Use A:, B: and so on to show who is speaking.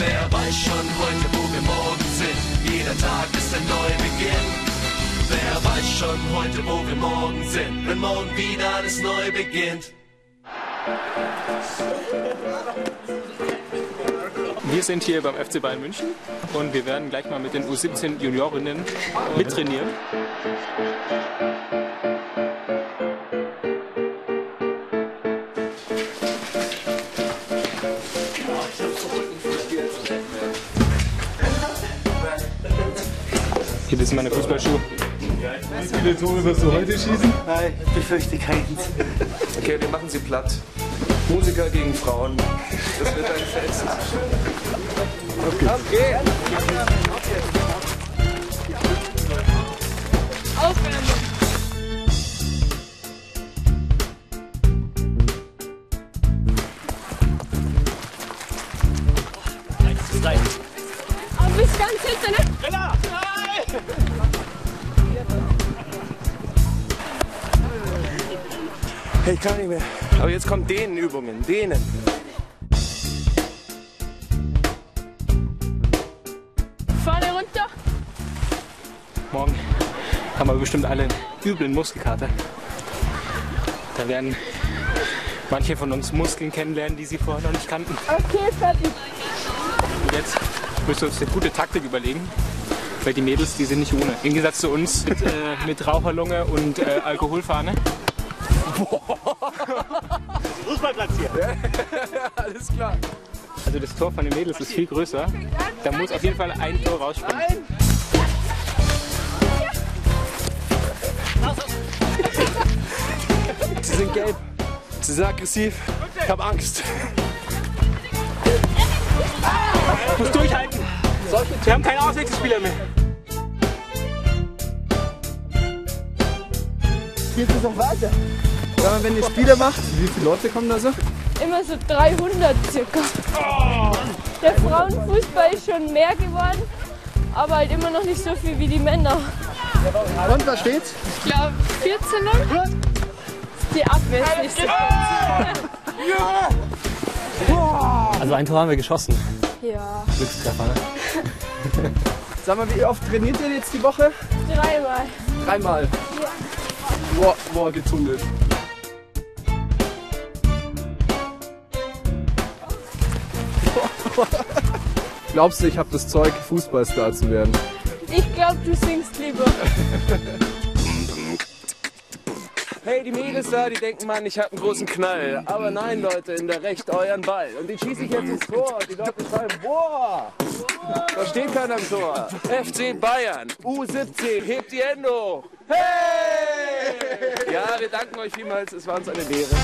A: Wer weiß schon heute, wo wir morgen sind? Jeder Tag ist ein Neubeginn. Wer weiß schon heute, wo wir morgen sind? Wenn morgen wieder alles neu beginnt.
B: Wir sind hier beim FC Bayern München und wir werden gleich mal mit den U17 Juniorinnen mittrainieren. Hier sind meine Fußballschuhe.
C: Wie viele Tore wirst du heute schießen?
D: Nein, ich befürchte keins.
E: Okay, wir machen sie platt. Musiker gegen Frauen. Das wird ein Fest. Okay.
F: Aber bis ganz hinten, ne?
E: Hey, ich kann nicht mehr. Aber jetzt kommt denen Übungen. Denen.
F: Vorne runter.
B: Morgen haben wir bestimmt alle einen üblen Muskelkater. Da werden manche von uns Muskeln kennenlernen, die sie vorher noch nicht kannten.
F: Okay, fertig.
B: Und jetzt müssen uns eine gute Taktik überlegen. Weil die Mädels, die sind nicht ohne. Im Gegensatz zu uns mit, äh, mit Raucherlunge und äh, Alkoholfahne.
E: Alles klar.
B: Also das Tor von den Mädels ist viel größer. Da muss auf jeden Fall ein Tor rausspringen.
E: Sie sind gelb. Sie sind aggressiv. Ich hab Angst.
B: Muss durchhalten. Wir haben keine Auswechselspieler mehr.
D: Geht es noch weiter? Ja, wenn ihr Spiele macht, wie viele Leute kommen da so?
F: Immer so 300 circa. Der Frauenfußball ist schon mehr geworden, aber halt immer noch nicht so viel wie die Männer.
D: Und was steht's?
F: Ich glaube 14 noch. Die Abwehr ist nicht so
B: Also ein Tor haben wir geschossen.
F: Ja,
B: Glückstreffer, ne?
D: Sag mal, wie oft trainiert ihr jetzt die Woche?
F: dreimal.
D: Dreimal. Boah, boah, getunnelt. Glaubst du, ich habe das Zeug, Fußballstar zu werden?
F: Ich glaube, du singst lieber.
E: Hey, die Mädels da, die denken, Mann, ich hab einen großen Knall. Aber nein, Leute, in der Recht euren Ball. Und den schieße ich jetzt ins Tor. Die Leute schreiben, boah! Da steht keiner am Tor. FC Bayern, U17, hebt die Hände. Hey! Ja, wir danken euch vielmals. Es war uns eine Lehre.